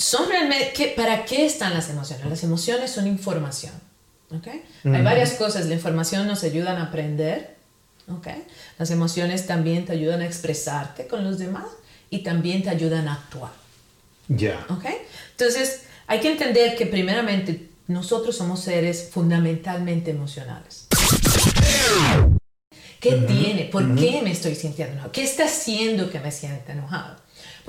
son realmente, ¿para qué están las emociones? Las emociones son información. ¿okay? Hay varias cosas. La información nos ayuda a aprender. ¿okay? Las emociones también te ayudan a expresarte con los demás y también te ayudan a actuar. Ya. ¿okay? Entonces, hay que entender que primeramente nosotros somos seres fundamentalmente emocionales. ¿Qué tiene? ¿Por qué me estoy sintiendo enojado? ¿Qué está haciendo que me sienta enojado?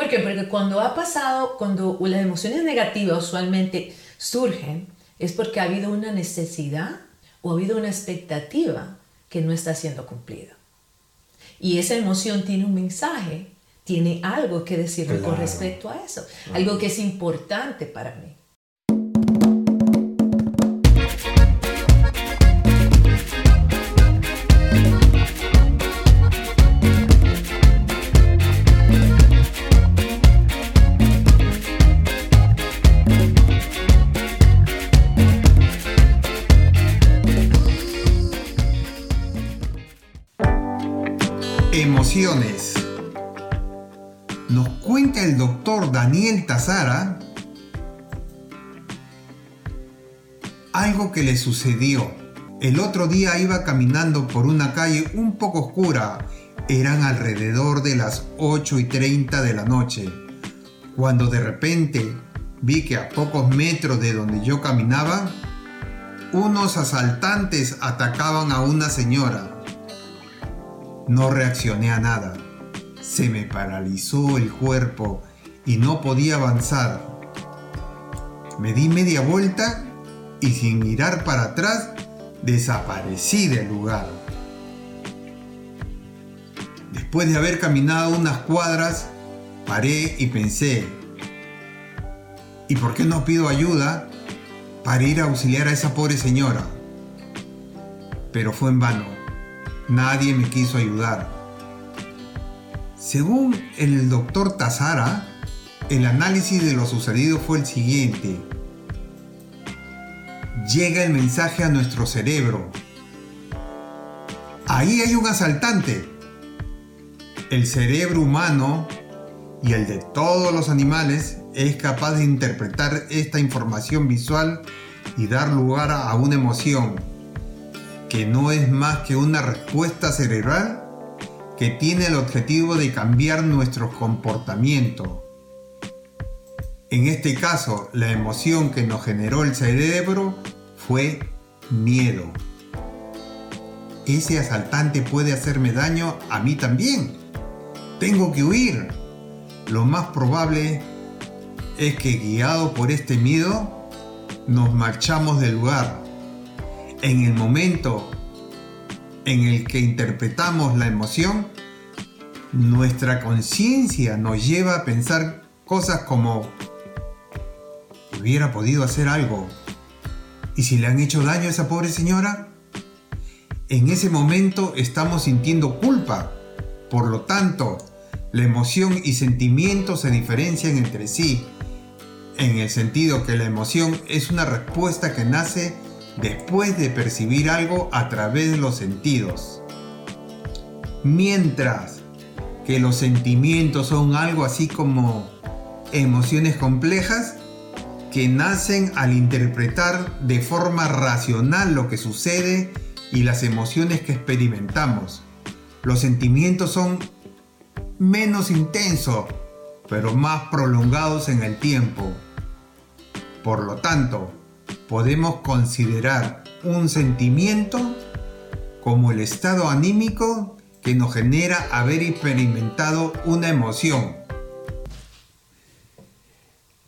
¿Por qué? Porque cuando ha pasado, cuando las emociones negativas usualmente surgen, es porque ha habido una necesidad o ha habido una expectativa que no está siendo cumplida. Y esa emoción tiene un mensaje, tiene algo que decirme con respecto a eso, algo que es importante para mí. Nos cuenta el doctor Daniel Tazara algo que le sucedió. El otro día iba caminando por una calle un poco oscura. Eran alrededor de las 8 y 30 de la noche. Cuando de repente vi que a pocos metros de donde yo caminaba, unos asaltantes atacaban a una señora. No reaccioné a nada se me paralizó el cuerpo y no podía avanzar. Me di media vuelta y sin mirar para atrás desaparecí del lugar. Después de haber caminado unas cuadras, paré y pensé, ¿y por qué no pido ayuda para ir a auxiliar a esa pobre señora? Pero fue en vano. Nadie me quiso ayudar. Según el doctor Tazara, el análisis de lo sucedido fue el siguiente. Llega el mensaje a nuestro cerebro. Ahí hay un asaltante. El cerebro humano y el de todos los animales es capaz de interpretar esta información visual y dar lugar a una emoción, que no es más que una respuesta cerebral que tiene el objetivo de cambiar nuestro comportamiento. En este caso, la emoción que nos generó el cerebro fue miedo. Ese asaltante puede hacerme daño a mí también. Tengo que huir. Lo más probable es que guiado por este miedo, nos marchamos del lugar. En el momento en el que interpretamos la emoción, nuestra conciencia nos lleva a pensar cosas como, hubiera podido hacer algo. ¿Y si le han hecho daño a esa pobre señora? En ese momento estamos sintiendo culpa. Por lo tanto, la emoción y sentimiento se diferencian entre sí, en el sentido que la emoción es una respuesta que nace después de percibir algo a través de los sentidos. Mientras que los sentimientos son algo así como emociones complejas que nacen al interpretar de forma racional lo que sucede y las emociones que experimentamos. Los sentimientos son menos intensos, pero más prolongados en el tiempo. Por lo tanto, podemos considerar un sentimiento como el estado anímico que nos genera haber experimentado una emoción.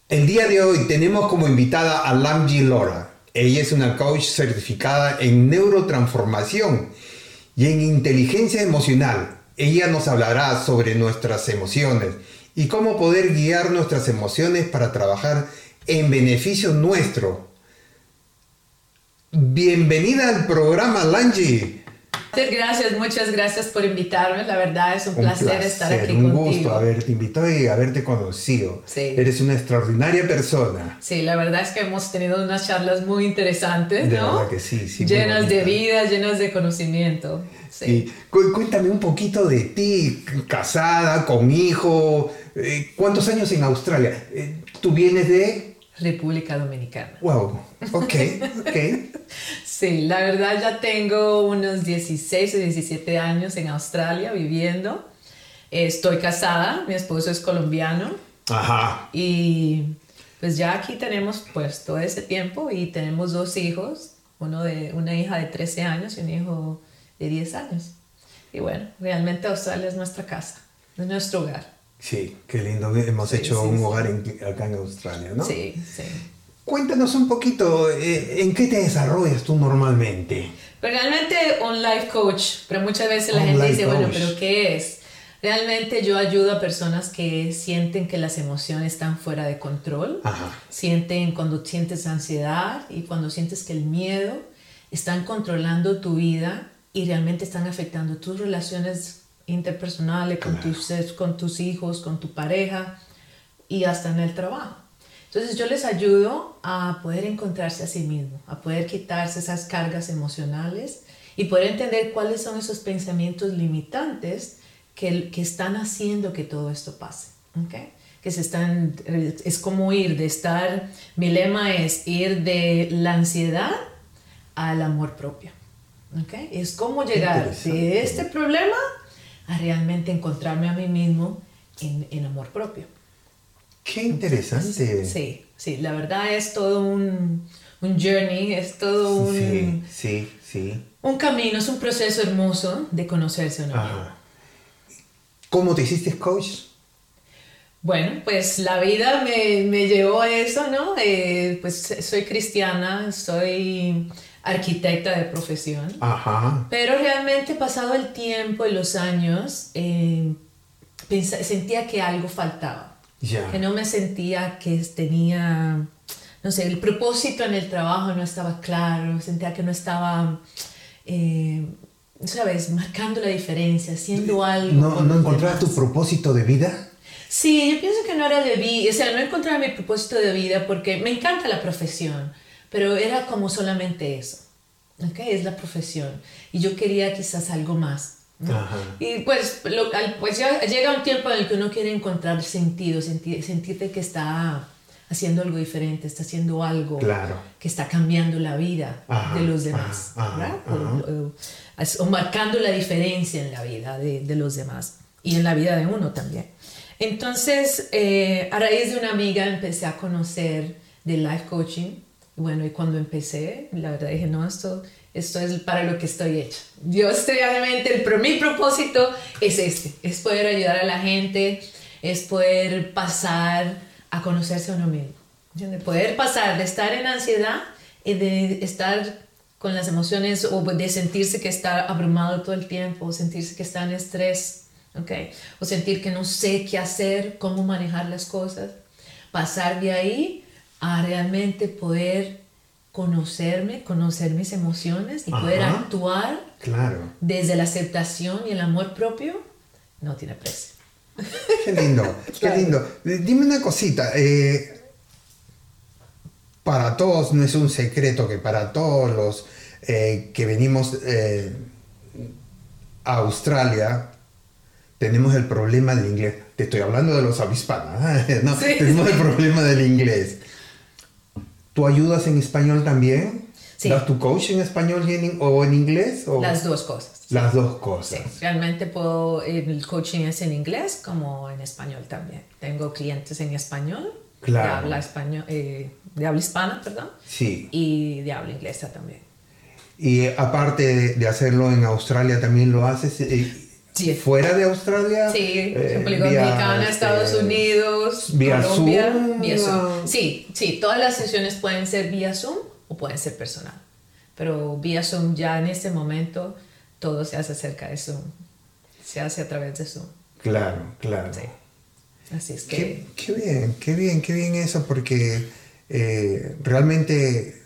El día de hoy tenemos como invitada a Lamji Lora. Ella es una coach certificada en neurotransformación y en inteligencia emocional. Ella nos hablará sobre nuestras emociones y cómo poder guiar nuestras emociones para trabajar en beneficio nuestro Bienvenida al programa, Langi. Gracias, muchas gracias por invitarme. La verdad es un, placer, estar aquí un contigo. Un gusto haberte invitado y haberte conocido. Sí. Eres una extraordinaria persona. Sí, la verdad es que hemos tenido unas charlas muy interesantes, de verdad que sí, sí. Llenas de vida, llenas de conocimiento. Sí. Cuéntame un poquito de ti, casada, con hijo. Eh, ¿Cuántos años en Australia? Eh, ¿Tú vienes de...? República Dominicana. Wow, ok, ok. sí, la verdad ya tengo unos 16 o 17 años en Australia viviendo. Estoy casada, mi esposo es colombiano. Ajá. Y pues ya aquí tenemos pues todo ese tiempo y tenemos dos hijos, uno de, una hija de 13 años y un hijo de 10 años. Y bueno, realmente Australia es nuestra casa, es nuestro hogar. Sí, qué lindo. Hemos hecho un hogar acá en Australia, ¿no? Sí, sí. Cuéntanos un poquito, eh, ¿en qué te desarrollas tú normalmente? Realmente un life coach, pero muchas veces la gente dice, bueno, pero ¿qué es? Realmente yo ayudo a personas que sienten que las emociones están fuera de control, Ajá. sienten cuando sientes ansiedad y cuando sientes que el miedo están controlando tu vida y realmente están afectando tus relaciones interpersonales, con, tus, con tus hijos, con tu pareja y hasta en el trabajo. Entonces yo les ayudo a poder encontrarse a sí mismo, a poder quitarse esas cargas emocionales y poder entender cuáles son esos pensamientos limitantes que, que están haciendo que todo esto pase. ¿okay? Que se están, es como ir de estar, mi lema es ir de la ansiedad al amor propio. ¿okay? Es como llegar de este problema a realmente encontrarme a mí mismo en, en amor propio. Qué interesante. sí, sí, la verdad es todo un, un journey, es todo un... Sí, sí, sí. Un camino, es un proceso hermoso de conocerse uno mismo. ¿Cómo te hiciste coach? Bueno, pues la vida me, me llevó a eso, ¿no? Eh, pues soy cristiana, soy arquitecta de profesión. Ajá. Pero realmente pasado el tiempo y los años, eh, sentía que algo faltaba. Que no me sentía que tenía, no sé, el propósito en el trabajo no estaba claro, sentía que no estaba, eh, ¿sabes?, marcando la diferencia, haciendo algo. ¿No, ¿no encontrabas tu propósito de vida? Sí, yo pienso que no era de vida, o sea, no encontraba mi propósito de vida porque me encanta la profesión pero era como solamente eso. ¿okay? Es la profesión. Y yo quería quizás algo más. Y pues, lo, pues ya llega un tiempo en el que uno quiere encontrar sentido, sentir, sentirte que está haciendo algo diferente, está haciendo algo claro. que está cambiando la vida de los demás, ajá, o, o, marcando la diferencia en la vida de, de, los demás y en la vida de uno también. Entonces, eh, a raíz de una amiga empecé a conocer de life coaching bueno, y cuando empecé, la verdad dije, no, esto, esto es para lo que estoy hecha. Dios realmente, pero mi propósito es este, es poder ayudar a la gente, es poder pasar a conocerse a uno mismo. ¿entiendes? Poder pasar de estar en ansiedad y de estar con las emociones o de sentirse que está abrumado todo el tiempo, o sentirse que está en estrés, ¿okay? o sentir que no sé qué hacer, cómo manejar las cosas. Pasar de ahí a realmente poder conocerme, conocer mis emociones y poder actuar claro. desde la aceptación y el amor propio, no tiene precio. Qué lindo, qué lindo. Dime una cosita, eh, para todos no es un secreto que para todos los eh, que venimos eh, a Australia tenemos el problema del inglés. Te estoy hablando de los avispanos, ¿no? tenemos el problema del inglés. ¿Tú ayudas en español también? Sí. ¿Das tu coach en español y en, o en inglés? O? Las dos cosas. Las dos cosas. Sí, realmente puedo, el coaching es en inglés como en español también. Tengo clientes en español, claro. de, habla español eh, de habla hispana, perdón, sí. y de habla inglesa también. Y aparte de, de hacerlo en Australia, también lo haces Sí. fuera de Australia. Sí, eh, República Dominicana, Estados Unidos, vía Colombia, Zoom, vía Zoom. Sí, sí, todas las sesiones pueden ser vía Zoom o pueden ser personal. Pero vía Zoom ya en este momento todo se hace acerca de Zoom. Se hace a través de Zoom. Claro, claro. Sí. Así es que... Qué, qué bien, qué bien, qué bien eso, porque eh, realmente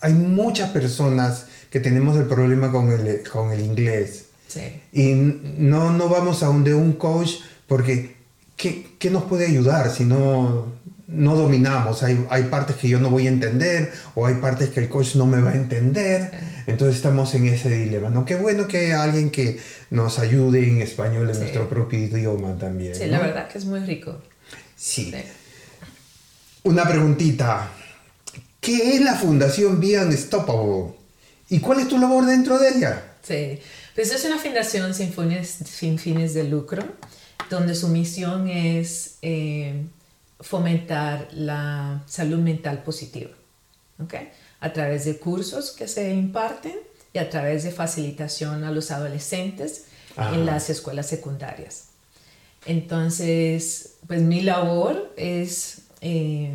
hay muchas personas que tenemos el problema con el, con el inglés. Sí. Y no, no vamos a donde un coach porque ¿qué, qué nos puede ayudar si no, no dominamos? Hay, hay, partes que yo no voy a entender o hay partes que el coach no me va a entender. Entonces estamos en ese dilema. ¿no? Qué bueno que haya alguien que nos ayude en español, en Sí. nuestro propio idioma también. Sí, ¿no? la verdad que es muy rico. Sí. Sí. Una preguntita. ¿Qué es la Fundación Be Unstoppable? ¿Y cuál es tu labor dentro de ella? Sí, pues es una fundación sin fines, sin fines de lucro, donde su misión es eh, fomentar la salud mental positiva, ¿ok? A través de cursos que se imparten y a través de facilitación a los adolescentes en las escuelas secundarias. Entonces, pues mi labor es eh,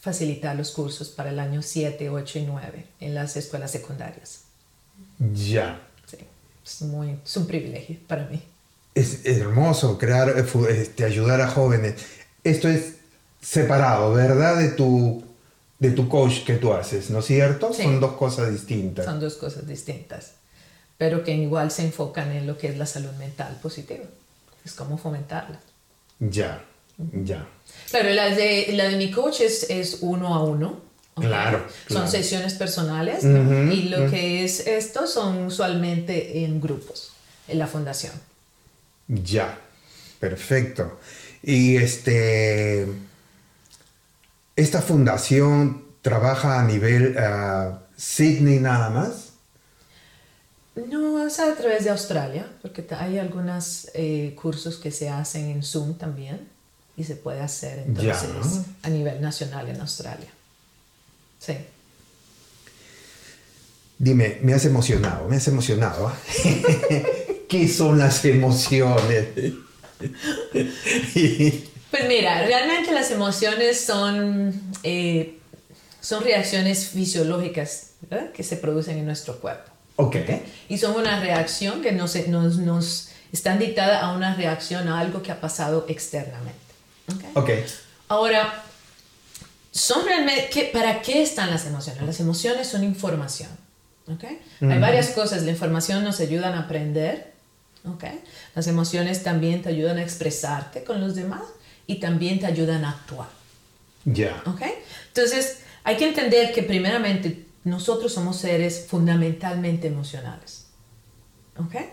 facilitar los cursos para el año 7, 8 y 9 en las escuelas secundarias. Ya. Sí, es, muy, es un privilegio para mí. Es hermoso crear, eh, este, ayudar a jóvenes. Esto es separado, ¿verdad? De tu, de tu coach que tú haces, ¿no es cierto? Son dos cosas distintas. Son dos cosas distintas, pero que igual se enfocan en lo que es la salud mental positiva. Es como fomentarla. Ya, ya. Claro, la de, la de mi coach es, es uno a uno. Claro, Son sesiones personales y lo que es esto son usualmente en grupos, en la fundación. Ya, perfecto. Y este, esta fundación trabaja a nivel uh, Sydney nada más. No, es a través de Australia, porque hay algunos eh, cursos que se hacen en Zoom también y se puede hacer entonces a nivel nacional en Australia. Sí. Dime, me has emocionado, me has emocionado. ¿Qué son las emociones? pues mira, realmente las emociones son, eh, son reacciones fisiológicas que se producen en nuestro cuerpo. Okay. Y son una reacción que nos, nos, nos están dictadas a una reacción a algo que ha pasado externamente. Okay. Ahora, son realmente, ¿para qué están las emociones? Las emociones son información. Okay. Hay varias cosas. La información nos ayuda a aprender. Okay. Las emociones también te ayudan a expresarte con los demás y también te ayudan a actuar. Ya. Okay. Entonces, hay que entender que primeramente nosotros somos seres fundamentalmente emocionales. Okay.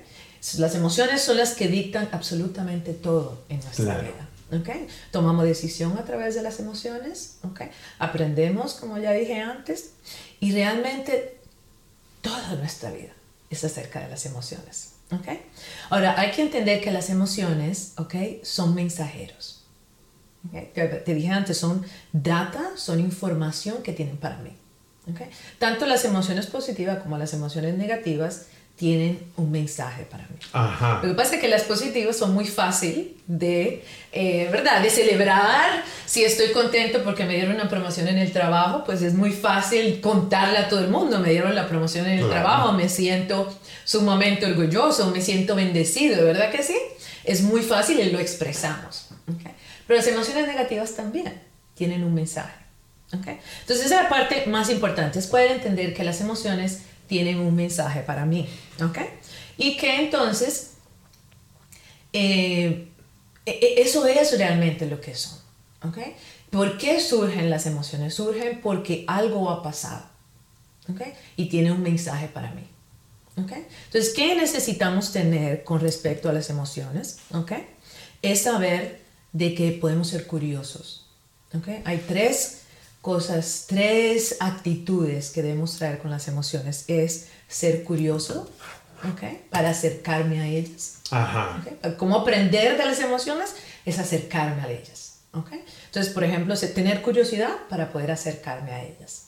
Las emociones son las que dictan absolutamente todo en nuestra vida. Okay. Tomamos decisión a través de las emociones, okay. aprendemos, como ya dije antes, y realmente toda nuestra vida es acerca de las emociones. Okay. Ahora, hay que entender que las emociones son mensajeros. Te dije antes, son data, son información que tienen para mí. Tanto las emociones positivas como las emociones negativas tienen un mensaje para mí. Ajá. Lo que pasa es que las positivas son muy fácil de, eh, ¿verdad? De celebrar. Si estoy contento porque me dieron una promoción en el trabajo, pues es muy fácil contarle a todo el mundo. Me dieron la promoción en el trabajo, me siento sumamente orgulloso, me siento bendecido, ¿verdad que sí? Es muy fácil y lo expresamos. ¿okay? Pero las emociones negativas también tienen un mensaje. ¿okay? Entonces esa es la parte más importante, es poder entender que las emociones tienen un mensaje para mí. ¿Ok? Y que entonces eh, e, e, eso es realmente lo que son. ¿Ok? ¿Por qué surgen las emociones? Surgen porque algo ha pasado. ¿Ok? Y tiene un mensaje para mí. ¿Ok? Entonces, ¿qué necesitamos tener con respecto a las emociones? ¿Ok? Es saber de que podemos ser curiosos. ¿Ok? Hay tres cosas, tres actitudes que debemos traer con las emociones. Es ser curioso, ¿ok? Para acercarme a ellas. Ajá. ¿Cómo aprender de las emociones? Es acercarme a ellas, ¿ok? Entonces, por ejemplo, tener curiosidad para poder acercarme a ellas.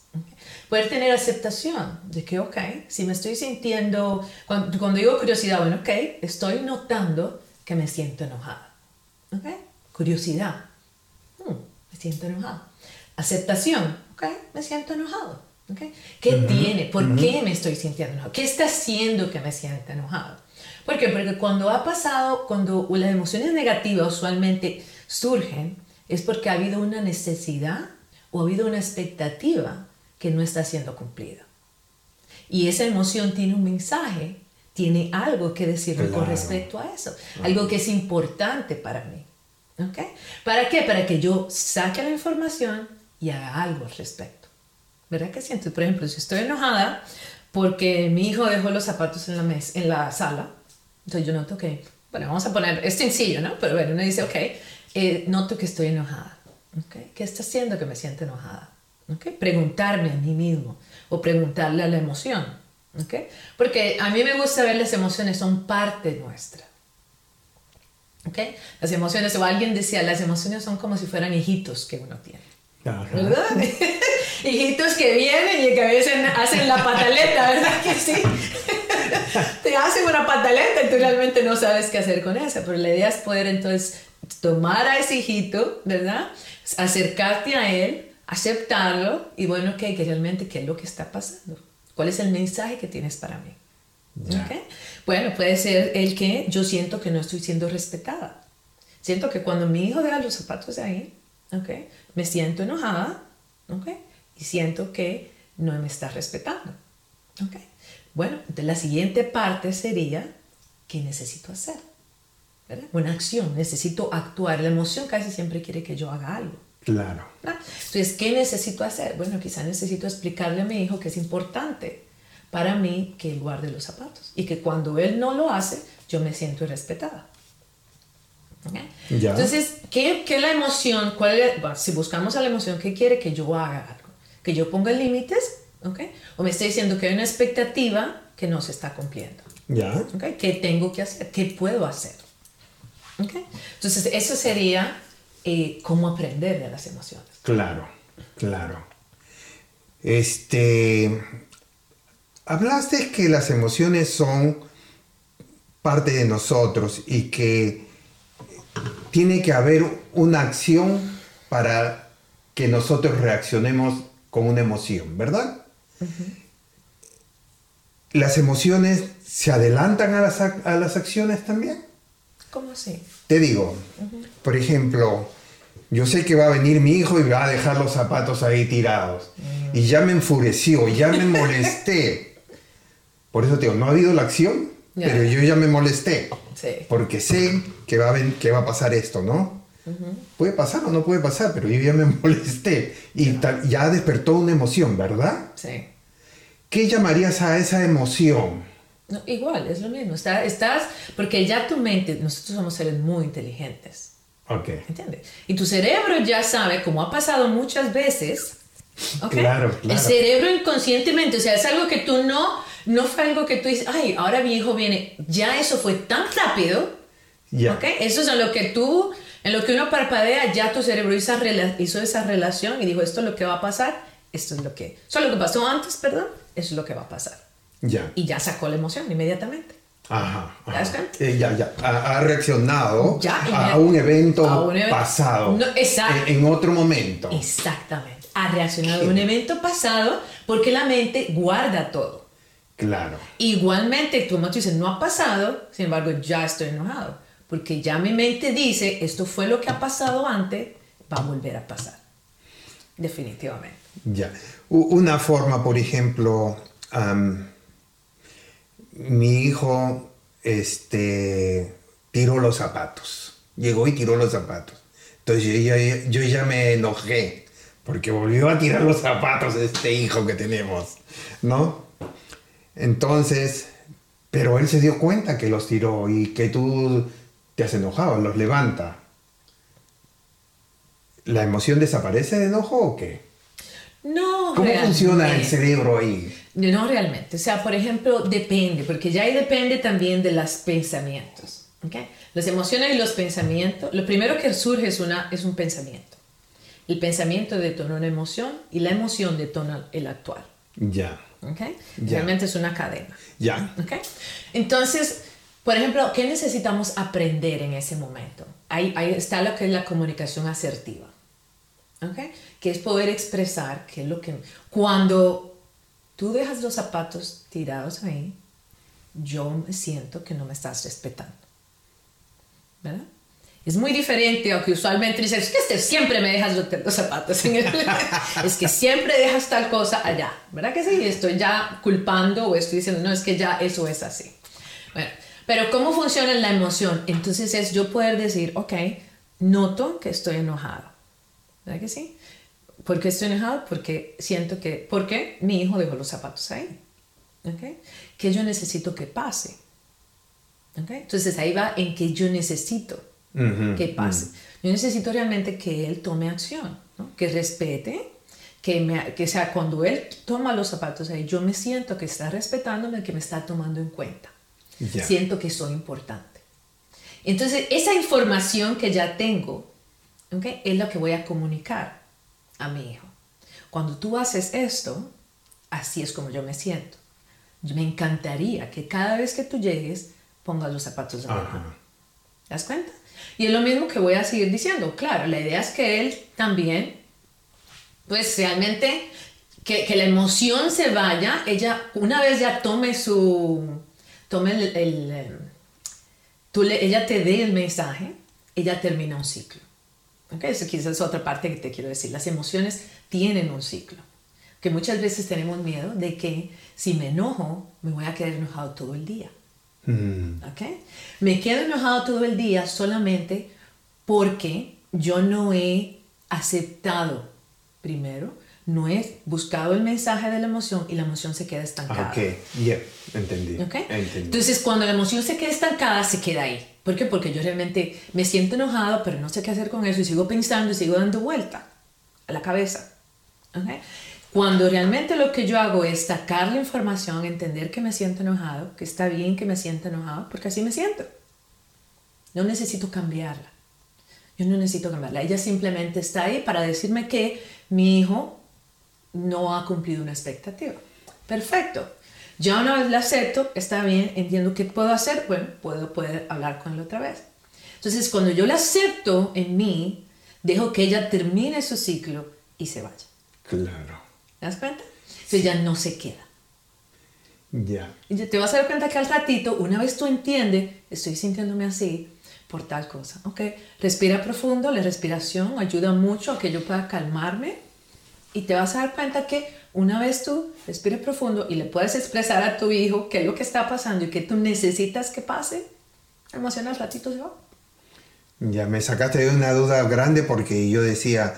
Poder tener aceptación de que, ok, si me estoy sintiendo, cuando, cuando digo curiosidad, bueno, ok, estoy notando que me siento enojada. ¿Ok? Curiosidad. Hmm, me siento enojada Aceptación, ok, me siento enojado. Okay. ¿Qué tiene? ¿Por qué me estoy sintiendo enojado? ¿Qué está haciendo que me sienta enojado? ¿Por qué? Porque cuando ha pasado, cuando las emociones negativas usualmente surgen, es porque ha habido una necesidad o ha habido una expectativa que no está siendo cumplida. Y esa emoción tiene un mensaje, tiene algo que decirme con respecto a eso, algo que es importante para mí. ¿Okay? ¿Para qué? Para que yo saque la información y haga algo al respecto. ¿Verdad que siento? Por ejemplo, si estoy enojada porque mi hijo dejó los zapatos en la, mesa, en la sala, entonces yo noto que, bueno, vamos a poner, es sencillo, ¿no? Pero bueno, uno dice, ok, eh, noto que estoy enojada. ¿Okay? ¿Qué está haciendo que me sienta enojada? ¿Okay? Preguntarme a mí mismo o preguntarle a la emoción. ¿Okay? Porque a mí me gusta ver las emociones son parte nuestra. ¿Okay? Las emociones, o alguien decía, las emociones son como si fueran hijitos que uno tiene. ¿Verdad? hijitos que vienen y que a veces hacen la pataleta, ¿verdad que sí? Te hacen una pataleta y tú realmente no sabes qué hacer con esa, pero la idea es poder entonces tomar a ese hijito, ¿verdad? Acercarte a él, aceptarlo y bueno, ¿qué, que realmente qué es lo que está pasando? ¿Cuál es el mensaje que tienes para mí? ¿Okay? Bueno, puede ser el que yo siento que no estoy siendo respetada. Siento que cuando mi hijo deja los zapatos ahí, ¿okay? Me siento enojada ¿okay? y siento que no me está respetando. ¿okay? Bueno, la siguiente parte sería, ¿qué necesito hacer? ¿verdad? Una acción, necesito actuar. La emoción casi siempre quiere que yo haga algo. Claro. Entonces, ¿qué necesito hacer? Bueno, quizá necesito explicarle a mi hijo que es importante para mí que él guarde los zapatos y que cuando él no lo hace, yo me siento irrespetada. Entonces, ¿qué, ¿qué, la emoción? Cuál si buscamos a la emoción, ¿qué quiere que yo haga algo? ¿Que yo ponga límites? ¿okay? ¿O me está diciendo que hay una expectativa que no se está cumpliendo? Ya. ¿okay? ¿Qué tengo que hacer? ¿Qué puedo hacer? ¿okay? Entonces, eso sería eh, cómo aprender de las emociones. Claro, claro. Este, hablaste que las emociones son parte de nosotros y que tiene que haber una acción para que nosotros reaccionemos con una emoción, ¿verdad? ¿Las emociones se adelantan a las, a las, acciones también? ¿Cómo así? Te digo, por ejemplo, yo sé que va a venir mi hijo y va a dejar los zapatos ahí tirados. Mm. Y ya me enfureció, ya me molesté. Por eso te digo, no ha habido la acción, pero yo ya me molesté. Porque sé que va, a, que va a pasar esto, ¿no? Puede pasar o no puede pasar, pero yo ya me molesté. Y ya despertó una emoción, ¿verdad? Sí. ¿Qué llamarías a esa emoción? igual, es lo mismo. estás, porque ya tu mente, nosotros somos seres muy inteligentes. Ok. ¿Entiendes? Y tu cerebro ya sabe, como ha pasado muchas veces, ¿okay? Claro, claro. El cerebro inconscientemente, o sea, es algo que tú no no fue algo que tú dices, ay, ahora mi hijo viene, ya eso fue tan rápido, ya Eso es en lo que tú, en lo que uno parpadea, ya tu cerebro hizo, hizo esa relación y dijo, esto es lo que va a pasar, esto es lo que, eso es lo que pasó antes, perdón, eso es lo que va a pasar. Ya. Y ya sacó la emoción inmediatamente. Ajá. Eh, ya, ya. Ha, reaccionado a, un evento pasado. exacto. En, otro momento. Exactamente. Ha reaccionado a un evento pasado porque la mente guarda todo. Claro. Igualmente, tu mente dice, no ha pasado, sin embargo, ya estoy enojado. Porque ya mi mente dice, esto fue lo que ha pasado antes, va a volver a pasar. Definitivamente. Ya. Una forma, por ejemplo, mi hijo este, tiró los zapatos. Llegó y tiró los zapatos. Entonces yo ya, me enojé porque volvió a tirar los zapatos este hijo que tenemos, ¿no? Entonces, pero él se dio cuenta que los tiró y que tú te has enojado, los levanta. ¿La emoción desaparece de enojo o qué? No. ¿Cómo funciona el cerebro ahí? No realmente. O sea, por ejemplo, depende, porque ya ahí depende también de los pensamientos. ¿okay? Las emociones y los pensamientos, lo primero que surge es, una, es un pensamiento. El pensamiento detona una emoción y la emoción detona el actual. Ya. ¿okay? Realmente es una cadena. Ya. ¿okay? Entonces, por ejemplo, ¿qué necesitamos aprender en ese momento? Ahí, ahí está lo que es la comunicación asertiva, ¿okay? que es poder expresar qué es lo que... Cuando tú dejas los zapatos tirados ahí, yo siento que no me estás respetando. ¿Verdad? Es muy diferente a que usualmente dices, es que este siempre me dejas los, zapatos en el... es que siempre dejas tal cosa allá, ¿verdad que sí? Estoy ya culpando o estoy diciendo, no, es que ya eso es así. Bueno, pero ¿cómo funciona la emoción? Entonces es yo poder decir, ok, noto que estoy enojado, ¿verdad que sí? ¿Por qué estoy enojado? Porque siento que, ¿por qué? Mi hijo dejó los zapatos ahí, ¿ok? Que yo necesito que pase, ¿ok? Entonces ahí va en que yo necesito que pase. Yo Yo necesito realmente que él tome acción, ¿no? que respete, que, me, que sea cuando él toma los zapatos ahí, yo me siento que está respetándome, que me está tomando en cuenta. Ya. Siento que soy importante. Entonces, esa información que ya tengo, ¿ok? es lo que voy a comunicar a mi hijo. Cuando tú haces esto, así es como yo me siento. Me encantaría que cada vez que tú llegues, pongas los zapatos de. Ajá. ¿Te das cuenta? Y es lo mismo que voy a seguir diciendo. Claro, la idea es que él también, pues realmente, que, que la emoción se vaya, ella una vez ya tome su, tome el, el, tú le- ella te dé el mensaje, ella termina un ciclo. ¿Ok? Esa quizás es otra parte que te quiero decir. Las emociones tienen un ciclo. Que muchas veces tenemos miedo de que si me enojo, me voy a quedar enojado todo el día. Mm, ¿ok? Me quedo enojado todo el día solamente porque yo no he aceptado primero, no he buscado el mensaje de la emoción y la emoción se queda estancada. ok, ya, entendí. ¿ok? entendí. Entonces, cuando la emoción se queda estancada, se queda ahí. ¿Por qué? Porque yo realmente me siento enojado, pero no sé qué hacer con eso y sigo pensando y sigo dando vuelta a la cabeza. ¿ok? Cuando realmente lo que yo hago es sacar la información, entender que me siento enojado, que está bien que me sienta enojado, porque así me siento. No necesito cambiarla. Yo no necesito cambiarla. Ella simplemente está ahí para decirme que mi hijo no ha cumplido una expectativa. Perfecto. Ya una vez la acepto, está bien, entiendo qué puedo hacer, bueno, puedo poder hablar con él otra vez. Entonces, cuando yo la acepto en mí, dejo que ella termine su ciclo y se vaya. Claro, ¿Te das cuenta? Entonces ya no se queda. ya. Y te vas a dar cuenta que al ratito, una vez tú entiendes, estoy sintiéndome así por tal cosa, ¿ok? Respira profundo, la respiración ayuda mucho a que yo pueda calmarme y te vas a dar cuenta que una vez tú respires profundo y le puedes expresar a tu hijo qué es lo que está pasando y qué tú necesitas que pase, la emoción al ratito se va. Ya me sacaste de una duda grande porque yo decía,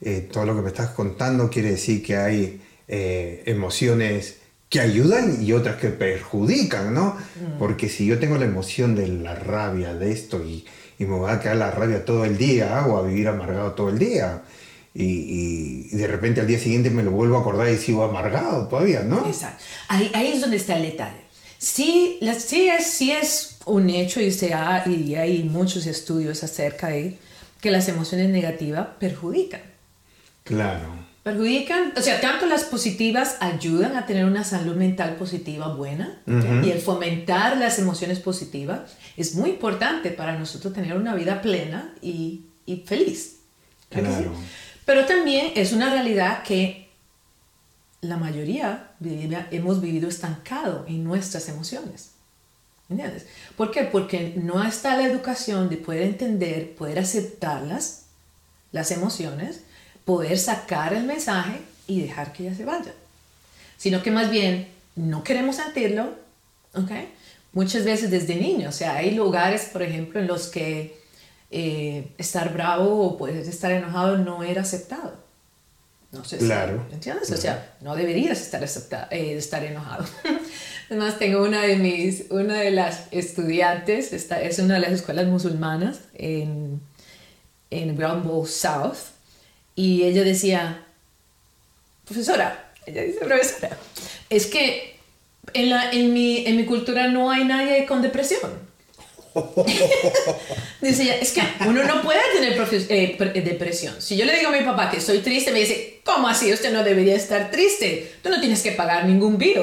eh, todo lo que me estás contando quiere decir que hay eh, emociones que ayudan y otras que perjudican, ¿no? Porque si yo tengo la emoción de la rabia de esto y, y me va a quedar la rabia todo el día o a vivir amargado todo el día y, y- y de repente al día siguiente me lo vuelvo a acordar y sigo amargado todavía, ¿no? Exacto. Ahí, ahí es donde está el detalle. Sí, la- sí, es, sí es un hecho y, se ha- y hay muchos estudios acerca de que las emociones negativas perjudican. Claro. Perjudican, o sea, tanto las positivas ayudan a tener una salud mental positiva buena ¿ok? y el fomentar las emociones positivas es muy importante para nosotros tener una vida plena y, y feliz. ¿Verdad que sí? Pero también es una realidad que la mayoría vive- hemos vivido estancado en nuestras emociones. ¿Entiendes? ¿Por qué? Porque no está la educación de poder entender, poder aceptarlas, las emociones, poder sacar el mensaje y dejar que ellas se vayan. Sino que más bien no queremos sentirlo, ¿ok? Muchas veces desde niños, o sea, hay lugares, por ejemplo, en los que eh, estar bravo o poder estar enojado no era aceptado. No sé si- Claro. ¿entiendes? O sea, no deberías estar, acepta- eh, estar enojado. Además, tengo una de mis, una de las estudiantes, esta es una de las escuelas musulmanas en, en Bowl South, y ella decía, profesora, ella dice, profesora, es que en, la, en, mi, en mi cultura no hay nadie con depresión. Dice ella, es que uno no puede tener eh, eh, depresión. Si yo le digo a mi papá que estoy triste, me dice, ¿cómo así? Usted no debería estar triste. Tú no tienes que pagar ningún bill.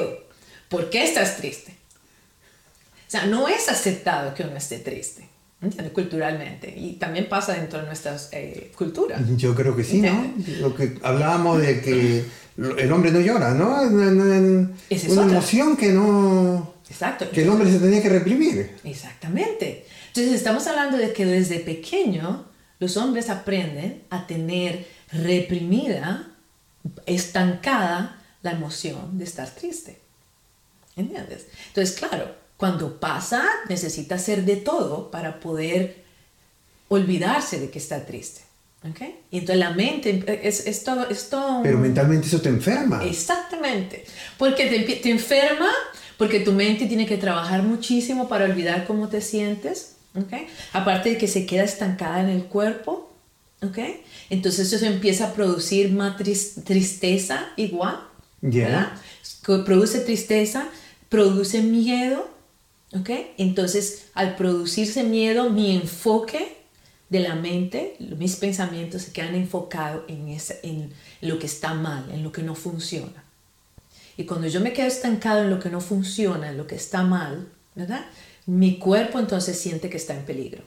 ¿Por qué estás triste? O sea, no es aceptado que uno esté triste, ¿entiendes? Culturalmente. Y también pasa dentro de nuestras eh, culturas. Yo creo que sí, ¿no? Lo que hablábamos de que el hombre no llora, ¿no? Es una otra. emoción que no Exacto. que el hombre se tenía que reprimir. Exactamente. Entonces estamos hablando de que desde pequeño los hombres aprenden a tener reprimida, estancada la emoción de estar triste. ¿Entiendes? Entonces, claro, cuando pasa necesita hacer de todo para poder olvidarse de que está triste. ¿Ok? Y entonces la mente es, es todo... Es todo un- Pero mentalmente eso te enferma. Exactamente. Porque te, te enferma, porque tu mente tiene que trabajar muchísimo para olvidar cómo te sientes. ¿ok? Aparte de que se queda estancada en el cuerpo, ¿Ok? Entonces eso empieza a producir más tris- tristeza igual. Ya. ¿verdad? Produce tristeza, produce miedo. ¿Ok? Entonces al producirse miedo, mi enfoque de la mente, mis pensamientos se quedan enfocados en, esa- en lo que está mal, en lo que no funciona. Y cuando yo me quedo estancado en lo que no funciona, en lo que está mal, ¿verdad? Mi cuerpo entonces siente que está en peligro.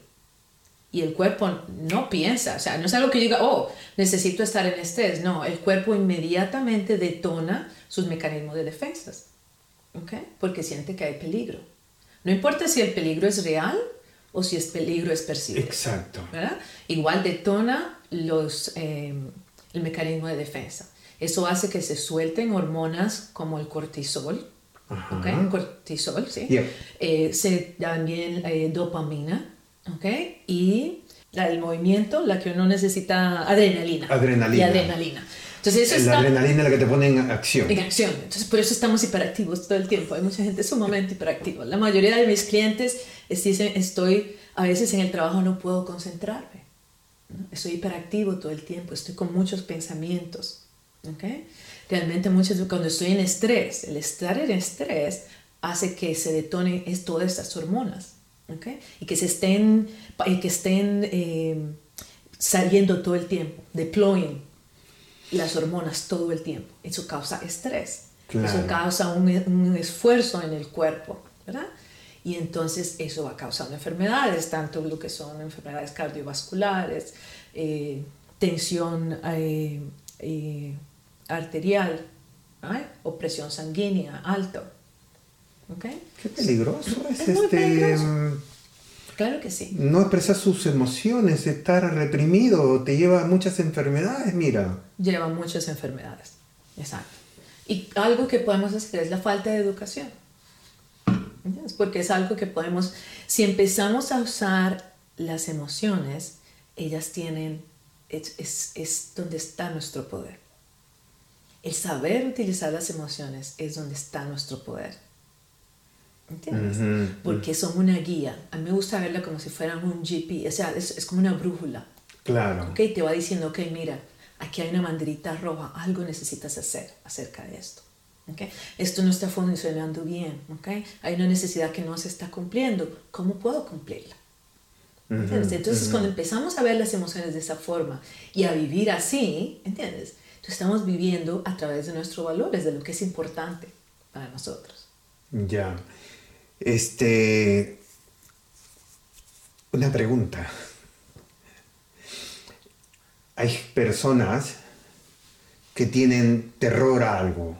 Y el cuerpo no piensa, o sea, no es algo que diga, oh, necesito estar en estrés. No, el cuerpo inmediatamente detona sus mecanismos de defensas, ¿ok? Porque siente que hay peligro. No importa si el peligro es real o si es peligro es percibido. Exacto. ¿verdad? Igual detona los, eh, el mecanismo de defensa. Eso hace que se suelten hormonas como el cortisol, Ajá. ¿ok? Cortisol, ¿sí? Yeah. Eh, se, también eh, dopamina, ¿ok? Y la del movimiento, la que uno necesita, adrenalina. Adrenalina. Y adrenalina. Entonces eso La está adrenalina es la que te pone en acción. en acción. Entonces, por eso estamos hiperactivos todo el tiempo. Hay mucha gente sumamente hiperactiva. La mayoría de mis clientes es- dicen, estoy, a veces en el trabajo no puedo concentrarme. ¿no? Estoy hiperactivo todo el tiempo, estoy con muchos pensamientos. ¿Ok? Realmente muchas veces cuando estoy en estrés, el estar en estrés hace que se detonen es, todas estas hormonas. ¿ok? Y que se estén, y que estén eh, saliendo todo el tiempo, deploying las hormonas todo el tiempo. Eso causa estrés. Claro. Eso causa un, un esfuerzo en el cuerpo, ¿verdad? Y entonces eso va causando enfermedades, tanto lo que son enfermedades cardiovasculares, eh, tensión eh, eh, arterial, ¿ay? o presión sanguínea alto. ¿Ok? Qué peligroso es, este. peligroso. mm, Claro que sí. No expresar sus emociones, estar reprimido, te lleva a muchas enfermedades, mira. Lleva muchas enfermedades. Exacto. Y algo que podemos hacer es la falta de educación. ¿Entiendes? Porque es algo que podemos, si empezamos a usar las emociones, ellas tienen, es, es, es donde está nuestro poder. El saber utilizar las emociones es donde está nuestro poder. ¿Entiendes? Porque son una guía. A mí me gusta verla como si fueran un GP, o sea, es, es como una brújula. Claro. Ok, te va diciendo, ok, mira, aquí hay una banderita roja, algo necesitas hacer acerca de esto. Ok, esto no está funcionando bien, ok, hay una necesidad que no se está cumpliendo, ¿cómo puedo cumplirla? ¿Entiendes? Entonces, cuando empezamos a ver las emociones de esa forma y a vivir así, ¿entiendes? Entonces, estamos viviendo a través de nuestros valores, de lo que es importante para nosotros. Ya. Este. Una pregunta. Hay personas que tienen terror a algo.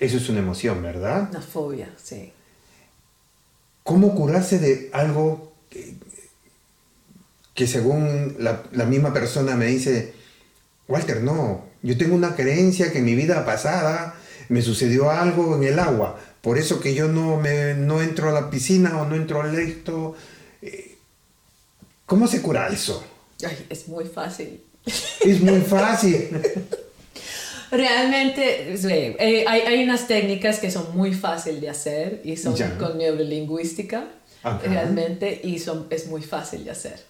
Eso es una emoción, ¿verdad? Una fobia, sí. ¿Cómo curarse de algo que, que según la, la misma persona me dice, Walter, no, yo tengo una creencia que en mi vida pasada me sucedió algo en el agua, por eso que yo no, me, no entro a la piscina o no entro al esto. Eh, ¿Cómo se cura eso? Ay, es muy fácil. Es muy fácil. Realmente, sí, eh, hay, hay unas técnicas que son muy fáciles de hacer y son Ya. con neurolingüística, Ajá. realmente, y son, es muy fácil de hacer.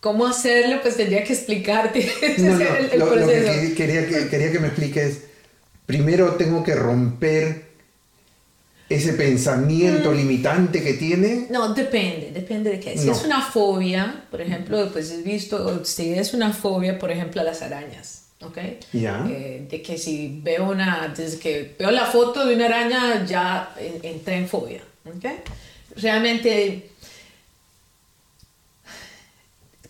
¿Cómo hacerlo? Pues tendría que explicarte No, no, el, el lo, lo que proceso. que- quería, que quería que me expliques, primero tengo que romper ese pensamiento Mm. limitante que tiene. No, depende, depende de qué. Si No. es una fobia, por ejemplo, pues he visto, si es una fobia, por ejemplo, a las arañas, ¿ok? Ya. Eh, de que si veo una, desde que veo la foto de una araña, ya en- entré en fobia, ¿ok? Realmente,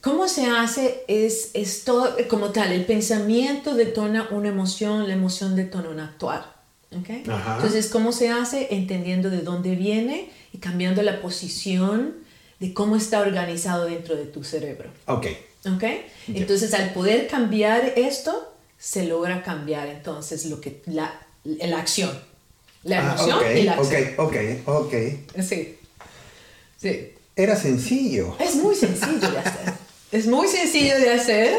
¿cómo se hace? Es, es todo, como tal, el pensamiento detona una emoción, la emoción detona un actuar, ¿ok? Ajá. Entonces, ¿cómo se hace? Entendiendo de dónde viene y cambiando la posición de cómo está organizado dentro de tu cerebro. Ok. ¿Ok? Entonces, al poder cambiar esto, se logra cambiar entonces lo que, la, la acción. La Ah, emoción ok, y la ok, acción. ok, ok. Sí. Sí. Era sencillo. Es muy sencillo de hacer. Es muy sencillo de hacer.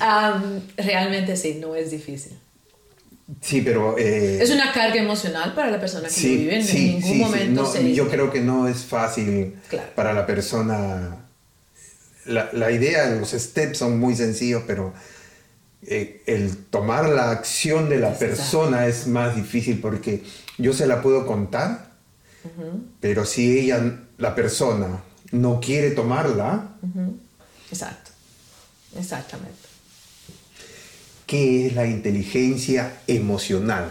Am, realmente sí, no es difícil. Sí, pero... eh, Es una carga emocional para la persona que lo sí, vive. En sí, ningún sí, sí. momento No, se yo creo que no es fácil Claro. para la persona la, la idea, los steps son muy sencillos, pero eh, el tomar la acción de la persona es más difícil porque yo se la puedo contar, pero si ella, la persona, no quiere tomarla. Exacto, exactamente. ¿Qué es la inteligencia emocional?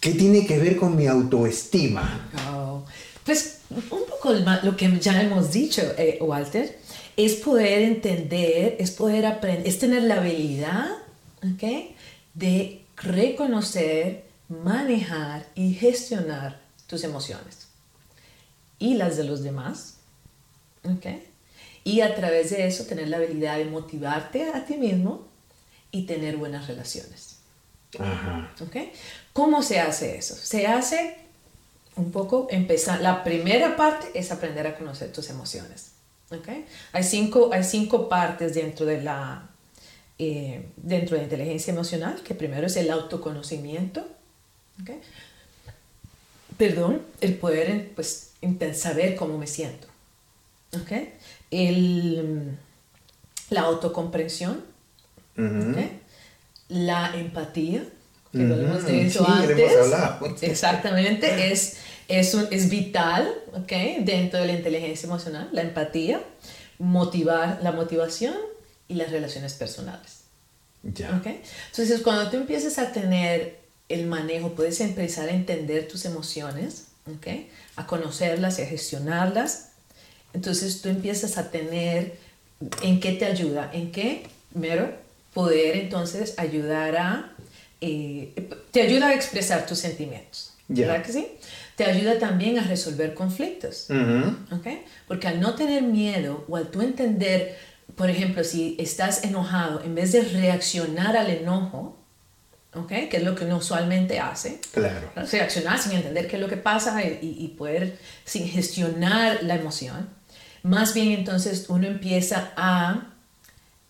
¿Qué tiene que ver con mi autoestima? Oh, pues un poco lo que ya hemos dicho, eh, Walter es poder entender, es poder aprender, es tener la habilidad de reconocer, manejar y gestionar tus emociones y las de los demás. Y a través de eso tener la habilidad de motivarte a ti mismo y tener buenas relaciones. ¿Cómo se hace eso? Se hace un poco empezar. La primera parte es aprender a conocer tus emociones. Okay. Hay, cinco, hay cinco partes dentro de la eh, dentro de inteligencia emocional, que primero es el autoconocimiento, okay. perdón, el poder pues, saber cómo me siento, okay. El, la autocomprensión, la empatía, que hablamos de eso antes, exactamente, es es, es vital ¿okay? dentro de la inteligencia emocional, la empatía, motivar, la motivación y las relaciones personales. Ya. ¿okay? Entonces, cuando tú empiezas a tener el manejo, puedes empezar a entender tus emociones, ¿okay? a conocerlas y a gestionarlas. Entonces, tú empiezas a tener en qué te ayuda, en qué, mero, poder entonces ayudar a, eh, te ayuda a expresar tus sentimientos. ¿Verdad que sí? te ayuda también a resolver conflictos. Porque al no tener miedo o al tú entender, por ejemplo, si estás enojado, en vez de reaccionar al enojo, ¿okay? que es lo que uno usualmente hace, claro. reaccionar sin entender qué es lo que pasa y, poder, sin gestionar la emoción, más bien entonces uno empieza a,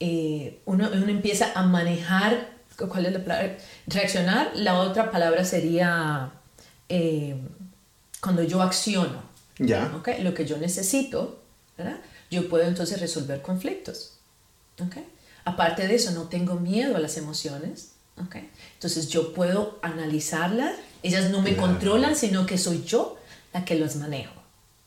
eh, uno, uno empieza a manejar, ¿cuál es la palabra? Reaccionar, la otra palabra sería... Eh, cuando yo acciono, ya. ¿okay? lo que yo necesito, ¿verdad? yo puedo entonces resolver conflictos. ¿okay? Aparte de eso, no tengo miedo a las emociones. ¿okay? Entonces yo puedo analizarlas. Ellas no me controlan, sino que soy yo la que los manejo.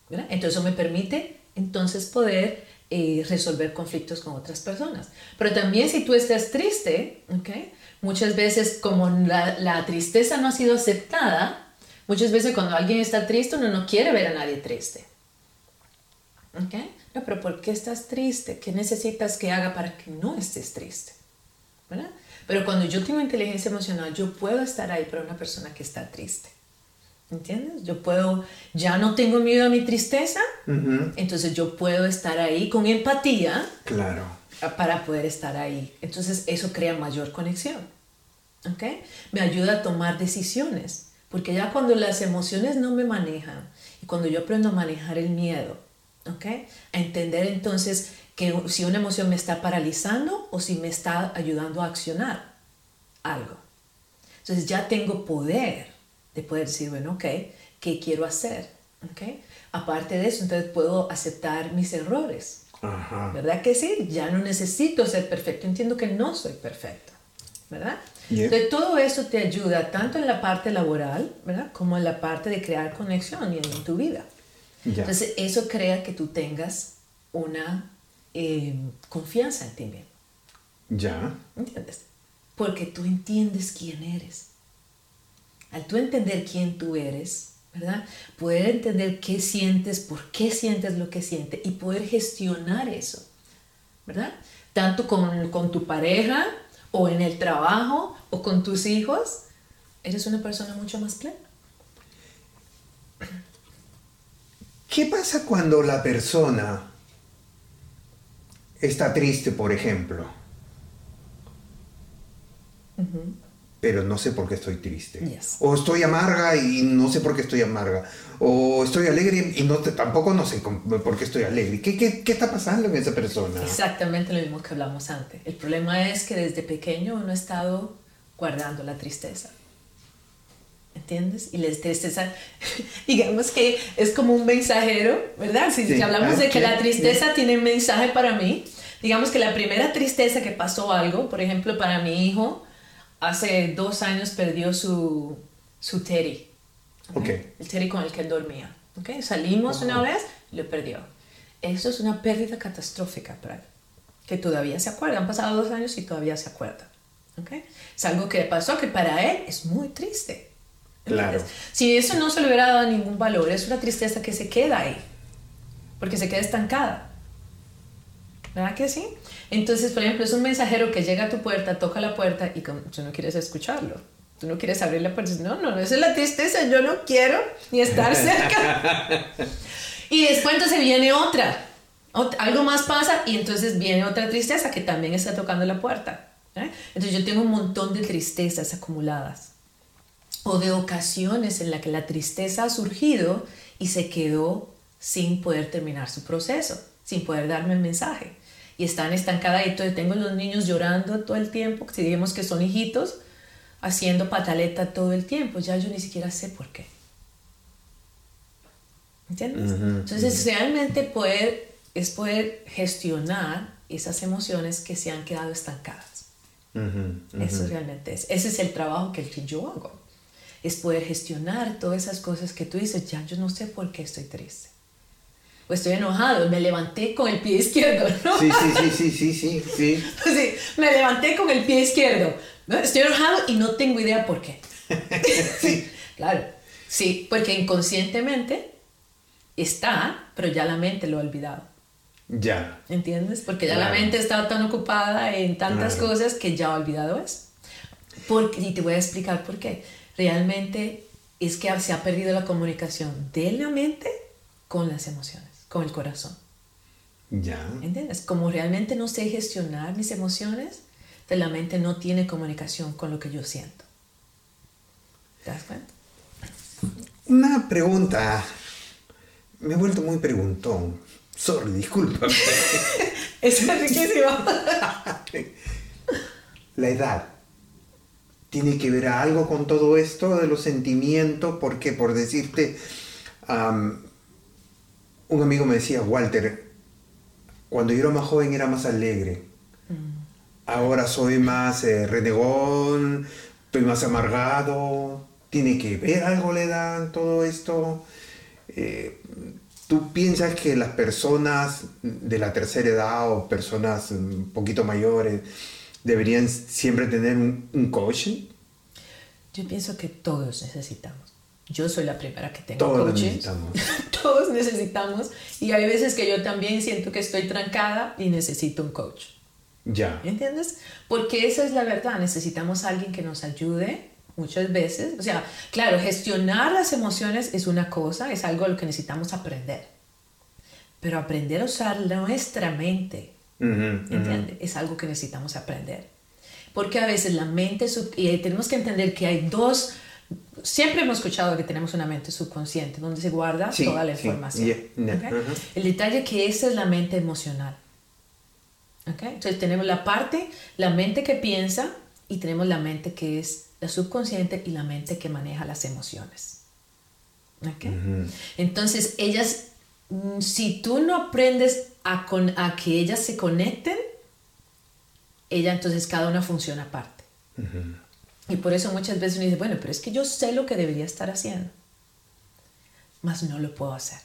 ¿verdad? Entonces eso me permite entonces poder eh, resolver conflictos con otras personas. Pero también si tú estás triste, ¿okay? muchas veces como la, tristeza no ha sido aceptada, Muchas veces cuando alguien está triste, uno no quiere ver a nadie triste. ¿Ok? No, pero ¿por qué estás triste? ¿Qué necesitas que haga para que no estés triste? ¿Verdad? Pero cuando yo tengo inteligencia emocional, yo puedo estar ahí para una persona que está triste. ¿Entiendes? Yo puedo, ya no tengo miedo a mi tristeza, entonces yo puedo estar ahí con empatía. Claro. Para poder estar ahí. Entonces eso crea mayor conexión. ¿Ok? Me ayuda a tomar decisiones. Porque ya cuando las emociones no me manejan y cuando yo aprendo a manejar el miedo, ¿ok? A entender entonces que si una emoción me está paralizando o si me está ayudando a accionar algo. Entonces ya tengo poder de poder decir, bueno, ok, ¿qué quiero hacer? ¿ok? Aparte de eso, entonces puedo aceptar mis errores. ¿Verdad que sí? Ya no necesito ser perfecto. Entiendo que no soy perfecto. ¿Verdad? Entonces, todo eso te ayuda tanto en la parte laboral, ¿verdad? Como en la parte de crear conexión y en tu vida. Entonces, eso crea que tú tengas una eh, confianza en ti mismo. Ya. ¿Entiendes? Porque tú entiendes quién eres. Al tú entender quién tú eres, ¿verdad? Poder entender qué sientes, por qué sientes lo que sientes y poder gestionar eso, ¿verdad? Tanto con, con tu pareja, o en el trabajo o con tus hijos, eres una persona mucho más plena. ¿Qué pasa cuando la persona está triste, por ejemplo? Pero no sé por qué estoy triste. O estoy amarga y no sé por qué estoy amarga. O estoy alegre y no tampoco no sé por qué estoy alegre. ¿Qué, qué, qué está pasando en esa persona? Exactamente lo mismo que hablamos antes. El problema es que desde pequeño uno ha estado guardando la tristeza. ¿Entiendes? Y la tristeza, digamos que es como un mensajero, ¿verdad? Si, hablamos de que la tristeza tiene un mensaje para mí, digamos que la primera tristeza que pasó algo, por ejemplo, para mi hijo, hace dos años perdió su, su Teddy. ¿okay? El Teddy con el que él dormía. ¿okay? Salimos una vez lo perdió. Eso es una pérdida catastrófica para él, que todavía se acuerda. Han pasado dos años y todavía se acuerda. Es algo que pasó que para él es muy triste. Claro. Si eso no se le hubiera dado ningún valor, es una tristeza que se queda ahí, porque se queda estancada. ¿Verdad que sí? Entonces, por ejemplo, es un mensajero que llega a tu puerta, toca la puerta y tú no quieres escucharlo. Tú no quieres abrir la puerta. No, no, no, esa es la tristeza. Yo no quiero ni estar cerca. y después entonces viene otra. Algo más pasa y entonces viene otra tristeza que también está tocando la puerta. ¿eh? Entonces yo tengo un montón de tristezas acumuladas. O de ocasiones en las que la tristeza ha surgido y se quedó sin poder terminar su proceso, sin poder darme el mensaje y están estancadas. Y entonces tengo los niños llorando todo el tiempo, si digamos que son hijitos, haciendo pataleta todo el tiempo. Ya yo ni siquiera sé por qué. ¿Entiendes? Entonces, realmente poder, es poder gestionar esas emociones que se han quedado estancadas. Eso realmente es. Ese es el trabajo que, que yo hago. Es poder gestionar todas esas cosas que tú dices, ya yo no sé por qué estoy triste o estoy enojado, me levanté con el pie izquierdo, ¿no? Sí, sí, sí, sí, sí, sí. sí. me levanté con el pie izquierdo, estoy enojado y no tengo idea por qué. sí. claro, sí, porque inconscientemente está, pero ya la mente lo ha olvidado. Ya. ¿Entiendes? Porque ya la mente está tan ocupada en tantas cosas que ya ha olvidado eso. Porque, y te voy a explicar por qué. Realmente es que se ha perdido la comunicación de la mente con las emociones con el corazón. Ya. ¿Entiendes? Como realmente no sé gestionar mis emociones, de la mente no tiene comunicación con lo que yo siento. ¿Te das cuenta? Una pregunta. Me he vuelto muy preguntón. Sorry, disculpa. es riquísimo. la edad. ¿Tiene que ver algo con todo esto de los sentimientos? Porque, por decirte, un amigo me decía, Walter, cuando yo era más joven era más alegre. Mm. Ahora soy más eh, renegón, estoy más amargado. ¿Tiene que ver algo la edad en todo esto? Eh, ¿Tú piensas que las personas de la tercera edad o personas un poquito mayores deberían siempre tener un, un coach? Yo pienso que todos necesitamos. Yo soy la primera que tengo Todos necesitamos. Todos necesitamos. Y hay veces que yo también siento que estoy trancada y necesito un coach. Ya. ¿Entiendes? Porque esa es la verdad. Necesitamos a alguien que nos ayude muchas veces. O sea, claro, gestionar las emociones es una cosa, es algo a lo que necesitamos aprender. Pero aprender a usar nuestra mente, ¿entiendes? Es algo que necesitamos aprender. Porque a veces la mente, y tenemos que entender que hay dos siempre hemos escuchado que tenemos una mente subconsciente donde se guarda toda la información. El detalle es que esa es la mente emocional. Entonces tenemos la parte, la mente que piensa y tenemos la mente que es la subconsciente y la mente que maneja las emociones. Entonces ellas, mm, si tú no aprendes a, con, a que ellas se conecten, ella entonces cada una funciona aparte. Y por eso muchas veces uno dice, bueno, pero es que yo sé lo que debería estar haciendo, mas no lo puedo hacer.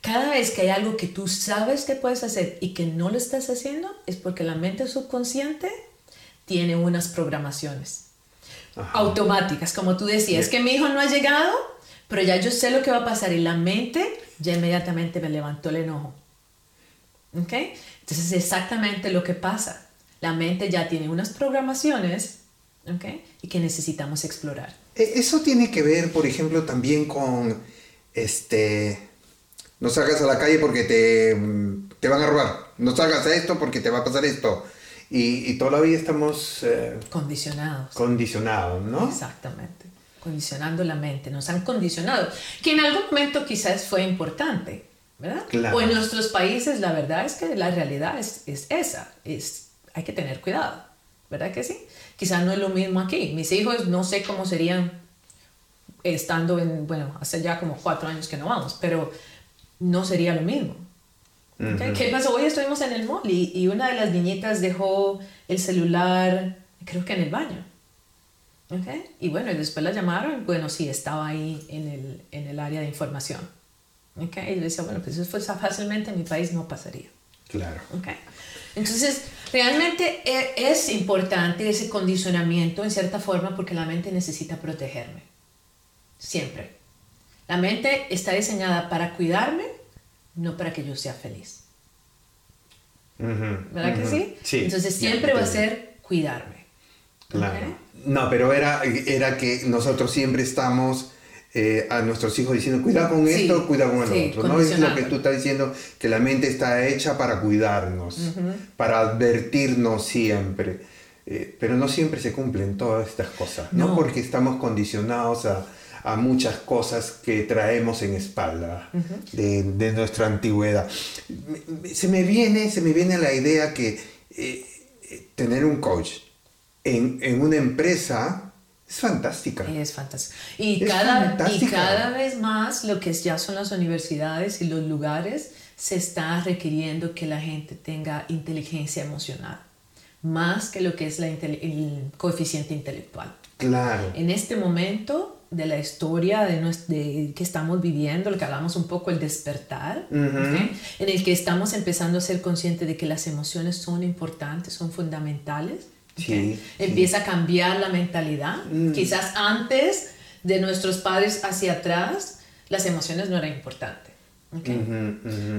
Cada vez que hay algo que tú sabes que puedes hacer y que no lo estás haciendo, es porque la mente subconsciente tiene unas programaciones automáticas, como tú decías, es que mi hijo no ha llegado, pero ya yo sé lo que va a pasar y la mente ya inmediatamente me levantó el enojo. ¿Okay? Entonces es exactamente lo que pasa la mente ya tiene unas programaciones y que necesitamos explorar. E, eso tiene que ver, por ejemplo, también con, este, no salgas a la calle porque te, te van a robar, no salgas a esto porque te va a pasar esto. Y, y todavía estamos... Eh, condicionados. Condicionados, ¿no? Exactamente. Condicionando la mente, nos han condicionado, que en algún momento quizás fue importante, ¿verdad? O en nuestros países la verdad es que la realidad es, es esa, es hay que tener cuidado. ¿verdad que sí? Quizás no es lo mismo aquí. Mis hijos no sé cómo serían estando en, bueno, hace ya como cuatro años que no vamos, pero no sería lo mismo. ¿Qué pasó? Hoy estuvimos en el mall y, y, una de las niñitas dejó el celular, creo que en el baño. ¿Okay? Y bueno, y después la llamaron, bueno, sí, estaba ahí en el, en el área de información. ¿Okay? Y yo decía, bueno, pues eso fue fácilmente en mi país no pasaría. Claro. Entonces, realmente e, es importante ese condicionamiento en cierta forma porque la mente necesita protegerme. Siempre. La mente está diseñada para cuidarme, no para que yo sea feliz. ¿Verdad que sí? Sí. Entonces siempre va a ser cuidarme. Claro. No, pero era, era que nosotros siempre estamos eh, a nuestros hijos diciendo, cuida con esto, cuida con el otro. No es lo que tú estás diciendo, que la mente está hecha para cuidarnos, para advertirnos siempre. Eh, pero no siempre se cumplen todas estas cosas, ¿no? Porque estamos condicionados a, a, muchas cosas que traemos en espalda de, de, nuestra antigüedad. Se me viene, se me viene la idea que eh, tener un coach en, en una empresa es fantástica. Es fantástica. Y, cada, y cada vez más lo que ya son las universidades y los lugares se está requiriendo que la gente tenga inteligencia emocional, más que lo que es la el coeficiente intelectual. Claro. En este momento de la historia de, de, que estamos viviendo, lo que hablamos un poco el despertar, en el que estamos empezando a ser conscientes de que las emociones son importantes, son fundamentales, Empieza a cambiar la mentalidad. Mm. Quizás antes de nuestros padres hacia atrás, las emociones no eran importantes.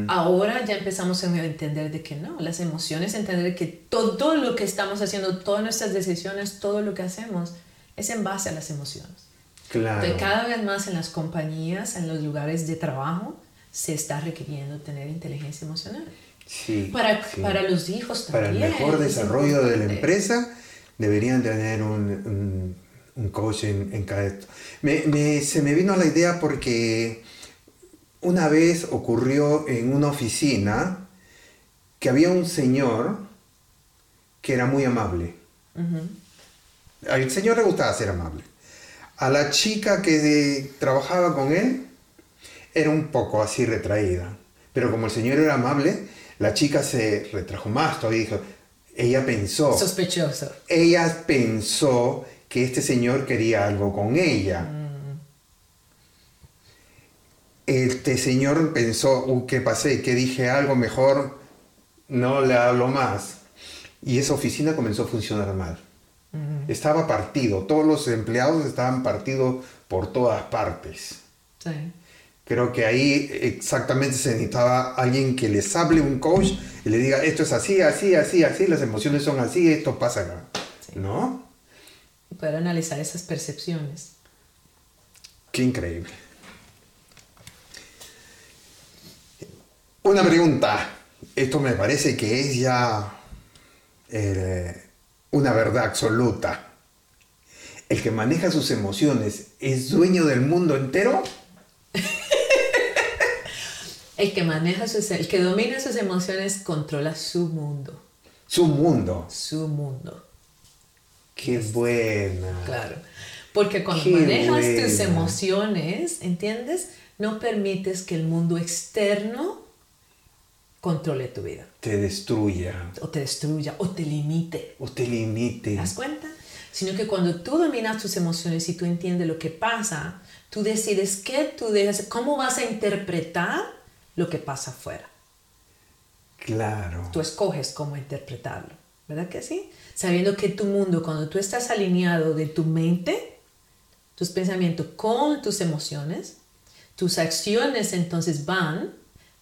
Ahora ya empezamos a entender de que no, las emociones, entender que todo, lo que estamos haciendo, todas nuestras decisiones, todo lo que hacemos, es en base a las emociones. Claro. cada vez más en las compañías, en los lugares de trabajo, se está requiriendo tener inteligencia emocional. Sí, para, para los hijos también. Para el mejor desarrollo de la empresa deberían tener un, un, coach en, en cada esto. Me, me, se me vino la idea porque una vez ocurrió en una oficina que había un señor que era muy amable. Al señor le gustaba ser amable. A la chica que trabajaba con él era un poco así retraída. Pero como el señor era amable, la chica se retrajo más todavía dijo, ella pensó. Sospechoso. Ella pensó que este señor quería algo con ella. Mm. Este señor pensó, uh, ¿qué pasé? ¿Qué dije algo mejor? No le hablo más. Y esa oficina comenzó a funcionar mal. Mm. Estaba partido, todos los empleados estaban partidos por todas partes. Sí. Creo que ahí exactamente se necesitaba alguien que les hable, un coach, y le diga, esto es así, así, así, así, las emociones son así, esto pasa acá. ¿No? Y poder analizar esas percepciones. Qué increíble. Una pregunta. Esto me parece que es ya eh, una verdad absoluta. ¿El que maneja sus emociones es dueño del mundo entero? El que maneja sus, el que domina sus emociones controla su mundo. Su mundo. Su mundo. Qué buena. Claro. Porque cuando manejas tus emociones, ¿entiendes? No permites que el mundo externo controle tu vida. Te destruya. O te destruya, o te limite. O te limite. ¿Te das cuenta? Sino que cuando tú dominas tus emociones y tú entiendes lo que pasa, tú decides qué tú dejas, cómo vas a interpretar lo que pasa afuera. Claro. Tú escoges cómo interpretarlo, ¿verdad que sí? Sabiendo que tu mundo, cuando tú estás alineado de tu mente, tus pensamientos con tus emociones, tus acciones entonces van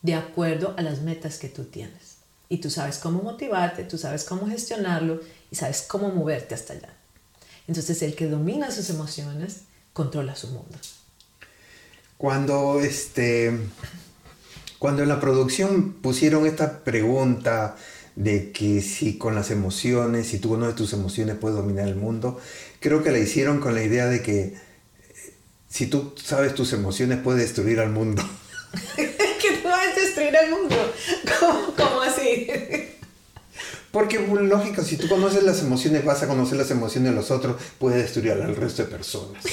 de acuerdo a las metas que tú tienes. Y tú sabes cómo motivarte, tú sabes cómo gestionarlo y sabes cómo moverte hasta allá. Entonces el que domina sus emociones controla su mundo. Cuando este cuando en la producción pusieron esta pregunta de que si con las emociones, si tú conoces tus emociones puedes dominar el mundo, creo que la hicieron con la idea de que eh, si tú sabes tus emociones puedes destruir al mundo. ¿Que a destruir al mundo? ¿Cómo, así? Porque, lógico, si tú conoces las emociones, vas a conocer las emociones de los otros, puedes destruir al resto de personas.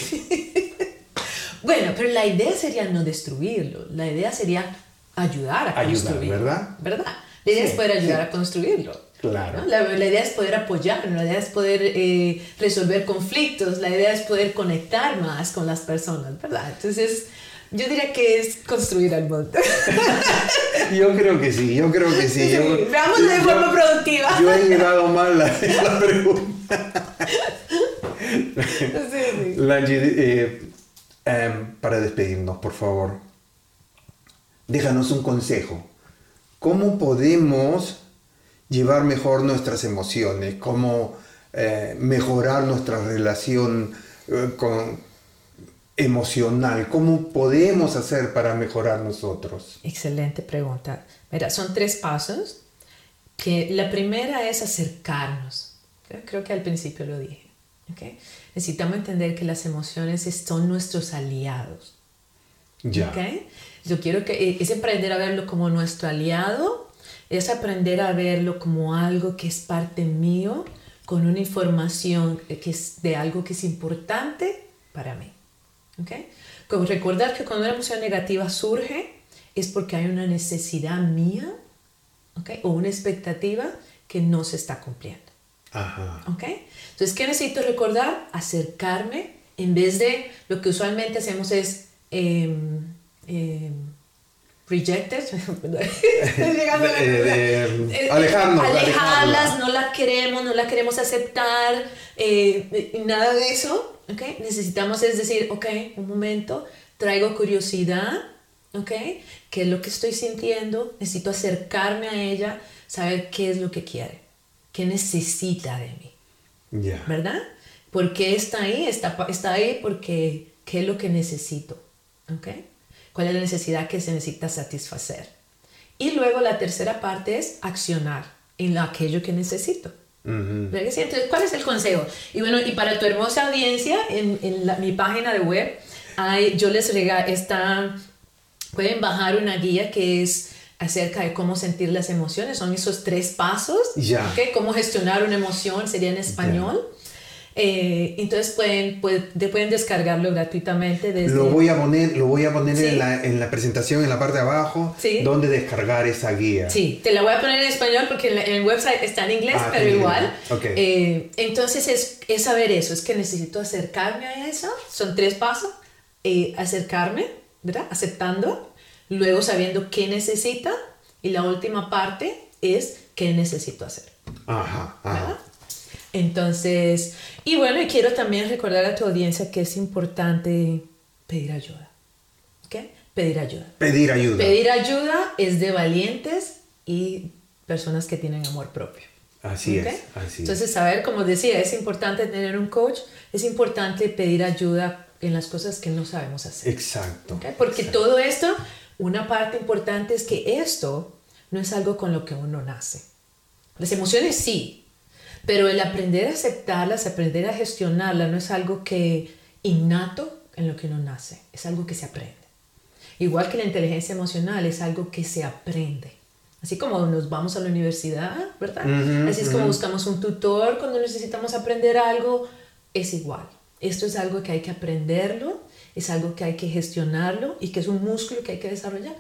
bueno, pero la idea sería no destruirlo. La idea sería ayudar a construirlo. ¿verdad? ¿Verdad? La idea es poder ayudar a construirlo. Claro. La, idea es poder apoyar, la idea es poder eh, resolver conflictos, la idea es poder conectar más con las personas, ¿verdad? Entonces, yo diría que es construir al mundo. yo creo que sí, yo creo que sí. Veamos de forma productiva. Yo he llegado mal la, la pregunta. Sí, eh, em, para despedirnos, por favor, déjanos un consejo. ¿Cómo podemos llevar mejor nuestras emociones, cómo eh, mejorar nuestra relación eh, con, emocional, cómo podemos hacer para mejorar nosotros. Excelente pregunta. Mira, son tres pasos. Que la primera es acercarnos. Creo que al principio lo dije. ¿okay? Necesitamos entender que las emociones son nuestros aliados. Ya. Yo quiero que eh, es aprender a verlo como nuestro aliado es aprender a verlo como algo que es parte mío, con una información que es de algo que es importante para mí. ¿Okay? Como recordar que cuando una emoción negativa surge es porque hay una necesidad mía ¿okay? o una expectativa que no se está cumpliendo. Ajá. ¿Okay? Entonces, ¿qué necesito recordar? Acercarme en vez de lo que usualmente hacemos es... Eh, rejected, alejarlas, no la queremos, no la queremos aceptar, eh, nada de eso, ¿ok? Necesitamos es decir, ok, un momento, traigo curiosidad, ¿ok? ¿Qué es lo que estoy sintiendo? Necesito acercarme a ella, saber qué es lo que quiere, qué necesita de mí, ¿verdad? ¿Por qué está ahí? Está, está ahí porque, ¿qué es lo que necesito? ¿Ok? Cuál es la necesidad que se necesita satisfacer. Y luego la tercera parte es accionar en aquello que necesito. Entonces, ¿cuál es el consejo? Y bueno, y para tu hermosa audiencia, en, en mi página de web, hay, yo les regalo esta, pueden bajar una guía que es acerca de cómo sentir las emociones. Son esos tres pasos. Ya. Cómo gestionar una emoción sería en español. Eh, entonces pueden, pueden, descargarlo gratuitamente. Desde... Lo voy a poner, lo voy a poner en, la, en, la, presentación, en la parte de abajo, donde descargar esa guía. Sí, te la voy a poner en español porque en, el website está en inglés, ah, pero igual. Eh, entonces es, es, saber eso, es que necesito acercarme a eso. Son tres pasos. Eh, acercarme, ¿verdad? Aceptando, luego sabiendo qué necesita y la última parte es qué necesito hacer. Ajá, ajá. Entonces, y bueno, y quiero también recordar a tu audiencia que es importante pedir ayuda. ¿Qué? Pedir ayuda. Pedir ayuda. Pedir ayuda es de valientes y personas que tienen amor propio. Así es, así Entonces, saber, como decía, es importante tener un coach, es importante pedir ayuda en las cosas que no sabemos hacer. Exacto. Porque todo esto, una parte importante es que esto no es algo con lo que uno nace. Las emociones sí, pero el aprender a aceptarlas, aprender a gestionarlas, no es algo que innato en lo que uno nace, es algo que se aprende. Igual que la inteligencia emocional es algo que se aprende. Así como nos vamos a la universidad, ¿verdad? Así es como buscamos un tutor cuando necesitamos aprender algo, es igual. Esto es algo que hay que aprenderlo, es algo que hay que gestionarlo y que es un músculo que hay que desarrollar.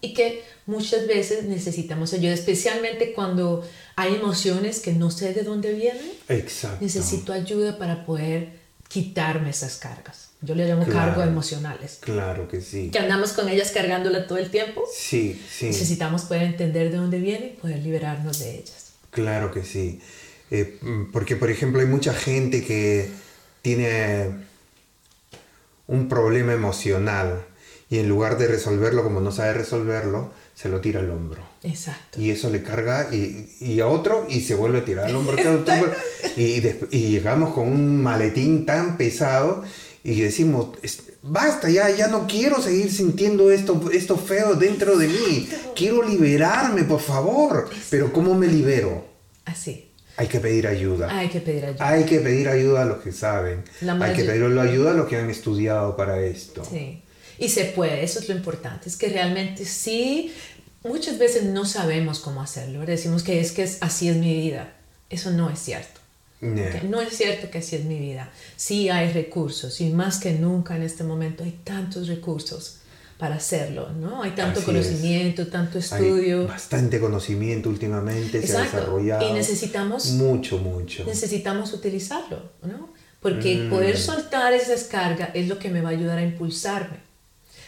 Y que muchas veces necesitamos ayuda, especialmente cuando hay emociones que no sé de dónde vienen. Exacto. Necesito ayuda para poder quitarme esas cargas. Yo le llamo cargas emocionales. Claro que sí. Que andamos con ellas cargándola todo el tiempo. Sí, sí. Necesitamos poder entender de dónde vienen y poder liberarnos de ellas. Claro que sí. Eh, porque, por ejemplo, hay mucha gente que tiene un problema emocional y en lugar de resolverlo como no sabe resolverlo, se lo tira al hombro. Exacto. Y eso le carga y, y a otro y se vuelve a tirar al hombro. y, y, llegamos con un maletín tan pesado y decimos, basta, ya, ya no quiero seguir sintiendo esto, esto feo dentro de mí. Quiero liberarme, por favor. Pero ¿cómo me libero? Así. Hay que pedir ayuda. Hay que pedir ayuda. Hay que pedir ayuda a los que saben. Hay que pedir ayuda a los que han estudiado para esto. Sí. Y se puede, eso es lo importante, es que realmente sí, muchas veces no sabemos cómo hacerlo. Decimos que es que así es mi vida. Eso no es cierto. No es cierto que así es mi vida. Sí hay recursos y más que nunca en este momento hay tantos recursos para hacerlo, ¿no? Hay tanto conocimiento, tanto estudio. Hay bastante conocimiento últimamente, se ha desarrollado. Y necesitamos... Mucho, mucho. Necesitamos utilizarlo, ¿no? Porque mm. poder soltar esa descarga es lo que me va a ayudar a impulsarme.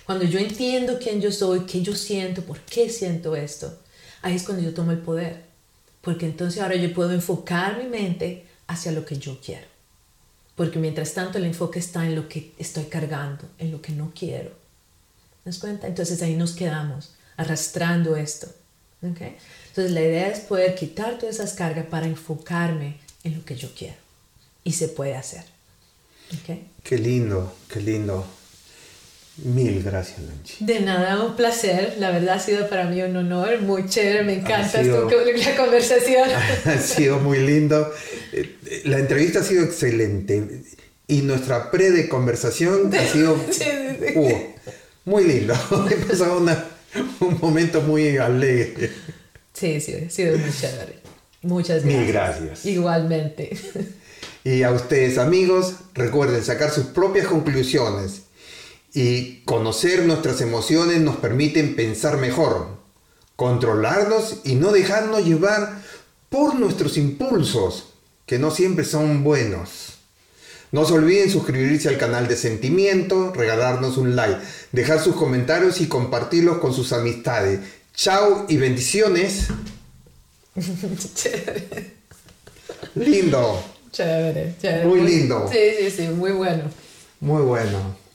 Cuando yo entiendo quién yo soy, qué yo siento, por qué siento esto, ahí es cuando yo tomo el poder. Porque entonces ahora yo puedo enfocar mi mente hacia lo que yo quiero. Porque mientras tanto el enfoque está en lo que estoy cargando, en lo que no quiero. ¿Te das cuenta? Entonces ahí nos quedamos arrastrando esto. ¿okay? Entonces la idea es poder quitar todas esas cargas para enfocarme en lo que yo quiero. Y se puede hacer. ¿okay? Qué lindo, qué lindo. Mil gracias, Nancy. De nada, un placer. La verdad ha sido para mí un honor, muy chévere, me encanta la conversación. Ha sido muy lindo. Eh, la entrevista ha sido excelente y nuestra pre de conversación ha sido uh, muy lindo. He pasado un momento muy alegre. Sí, sí, ha sido muy chévere. Muchas gracias. Mil gracias. Igualmente. Y a ustedes, amigos, recuerden sacar sus propias conclusiones y conocer nuestras emociones nos permiten pensar mejor, controlarnos y no dejarnos llevar por nuestros impulsos, que no siempre son buenos. No se olviden suscribirse al canal de Sentimiento, regalarnos un like, dejar sus comentarios y compartirlos con sus amistades. Chao y bendiciones. Lindo. Chévere, chévere. Muy lindo. Sí, sí, sí, muy bueno. Muy bueno.